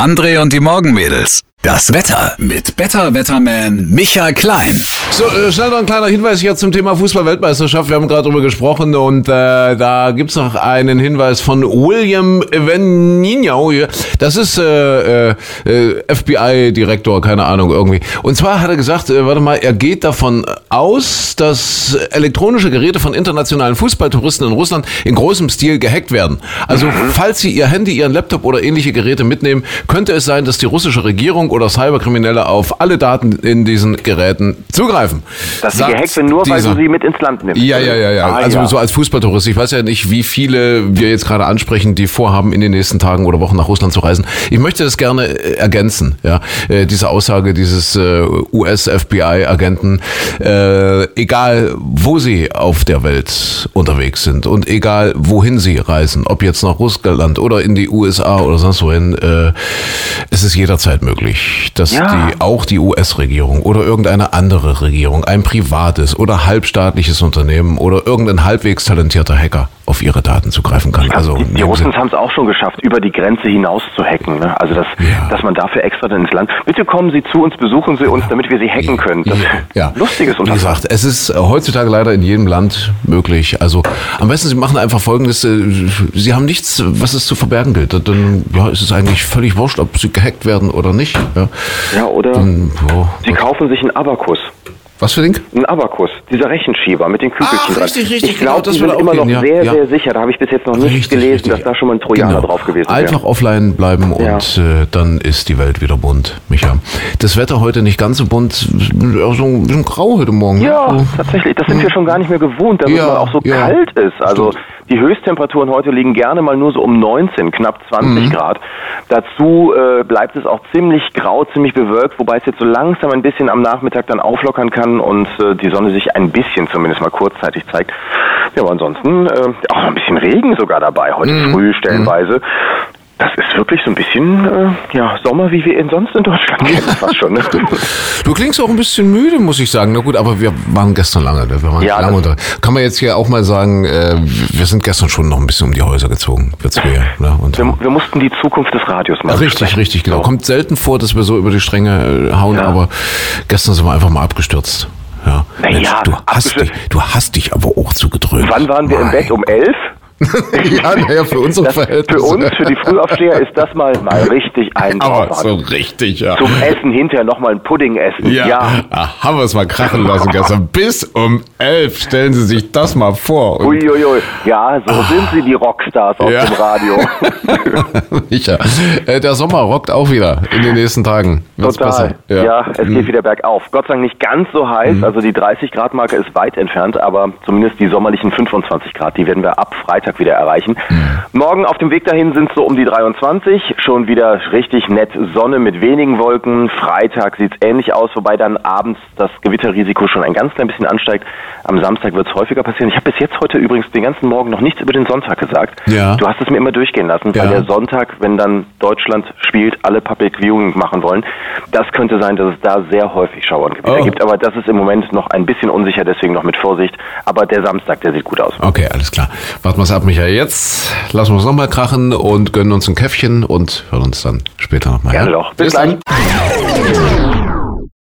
André und die Morgenmädels. Das Wetter mit Better Wetterman Michael Klein. So, äh, schnell noch ein kleiner Hinweis hier zum Thema Fußball-Weltmeisterschaft. Wir haben gerade drüber gesprochen und äh, da gibt's noch einen Hinweis von William Venino. Das ist äh, äh, FBI-Direktor, keine Ahnung, irgendwie. Und zwar hat er gesagt, äh, warte mal, er geht davon aus, dass elektronische Geräte von internationalen Fußballtouristen in Russland in großem Stil gehackt werden. Also, falls Sie Ihr Handy, Ihren Laptop oder ähnliche Geräte mitnehmen, könnte es sein, dass die russische Regierung oder Cyberkriminelle auf alle Daten in diesen Geräten zugreifen. Dass sie gehackt sind, nur weil du sie mit ins Land nimmst. ja, ja, ja, ja. Ah, also ja. so als Fußballtourist. Ich weiß ja nicht, wie viele wir jetzt gerade ansprechen, die vorhaben, in den nächsten Tagen oder Wochen nach Russland zu reisen. Ich möchte das gerne äh, ergänzen, ja. Äh, diese Aussage dieses äh, US-FBI-Agenten, äh, egal wo sie auf der Welt unterwegs sind und egal wohin sie reisen, ob jetzt nach Russland oder in die USA oder sonst wohin, äh, es ist jederzeit möglich, dass Ja. die auch die US-Regierung oder irgendeine andere Regierung, ein privates oder halbstaatliches Unternehmen oder irgendein halbwegs talentierter Hacker auf ihre Daten zugreifen kann. Also die, die Russen haben es auch schon geschafft, über die Grenze hinaus zu hacken. Ne? Also, dass, Ja. dass man dafür extra dann ins Land. Bitte kommen Sie zu uns, besuchen Sie uns, damit wir Sie hacken können. Das ja. ist lustiges Wie Unterfangen. gesagt, es ist äh, heutzutage leider in jedem Land möglich. Also am besten Sie machen einfach Folgendes: äh, Sie haben nichts, was es zu verbergen gilt. Dann ja, ist es eigentlich völlig wurscht, ob Sie gehackt werden oder nicht. Ja, Ja, oder Dann, ja. Sie kaufen sich einen Abakus. Was für Ding? Ein Abakus, dieser Rechenschieber mit den Kügelchen Ach, dran. richtig, richtig, ich genau, glaube, das würde sind auch immer noch gehen, ja, sehr, ja. sehr sicher. Da habe ich bis jetzt noch nicht Richtig, gelesen, richtig. dass da schon mal ein Trojaner Genau. drauf gewesen wäre. Einfach offline bleiben Ja. und äh, dann ist die Welt wieder bunt, Micha. Das Wetter heute nicht ganz so bunt, auch so ein bisschen grau heute Morgen. Ja, So. tatsächlich. Das sind wir schon gar nicht mehr gewohnt, dass Ja, es mal auch so ja. kalt ist. Also die Höchsttemperaturen heute liegen gerne mal nur so um 19, knapp 20 Mhm. Grad. Dazu äh, bleibt es auch ziemlich grau, ziemlich bewölkt, wobei es jetzt so langsam ein bisschen am Nachmittag dann auflockern kann und äh, die Sonne sich ein bisschen zumindest mal kurzzeitig zeigt. Ja, aber ansonsten äh, auch noch ein bisschen Regen sogar dabei, heute Mhm. früh stellenweise. Das ist wirklich so ein bisschen äh, ja, Sommer, wie wir ihn sonst in Deutschland kennen, fast schon. Ne? Du klingst auch ein bisschen müde, muss ich sagen. Na gut, aber wir waren gestern lange, wir waren Ja, lange unter. Kann man jetzt hier auch mal sagen, äh, wir sind gestern schon noch ein bisschen um die Häuser gezogen, wir zwei. Ne? Und, Wir, wir mussten die Zukunft des Radios mal Richtig, besprechen. richtig, genau. So. Kommt selten vor, dass wir so über die Stränge äh, hauen, Ja. aber gestern sind wir einfach mal abgestürzt. Ja. Ja, du hast dich, du hast dich aber auch zugedröhnt. Wann waren wir im Mein Bett? Um elf? ja, naja, für unsere Das, für Verhältnisse. uns, für die Frühaufsteher, ist das mal, mal richtig ein aber so richtig, ja. Zum Essen hinterher nochmal ein Pudding essen. Ja, Ah, haben wir es mal krachen lassen gestern. Bis um elf. Stellen Sie sich das mal vor. Uiuiui. Ja, so sind sie, die Rockstars aus Ja. dem Radio. Micha, äh, der Sommer rockt auch wieder in den nächsten Tagen. Wird's Total. besser. Ja. es geht wieder bergauf. Gott sei Dank nicht ganz so heiß. Mhm. Also die 30 Grad Marke ist weit entfernt, aber zumindest die sommerlichen 25 Grad, die werden wir ab Freitag wieder erreichen. Mhm. Morgen auf dem Weg dahin sind es so um die 23. Schon wieder richtig nett Sonne mit wenigen Wolken. Freitag sieht es ähnlich aus, wobei dann abends das Gewitterrisiko schon ein ganz klein bisschen ansteigt. Am Samstag wird es häufiger passieren. Ich habe bis jetzt heute übrigens den ganzen Morgen noch nichts über den Sonntag gesagt. Ja. Du hast es mir immer durchgehen lassen, Ja. weil der Sonntag, wenn dann Deutschland spielt, alle Public Viewing machen wollen. Das könnte sein, dass es da sehr häufig Schauerngewitter Oh. gibt, aber das ist im Moment noch ein bisschen unsicher, deswegen noch mit Vorsicht. Aber der Samstag, der sieht gut aus. Okay, alles klar. Warten wir es ab, Micha. Jetzt lassen wir es nochmal krachen und gönnen uns ein Käffchen und hören uns dann später nochmal. Gerne ja? doch. Bis gleich.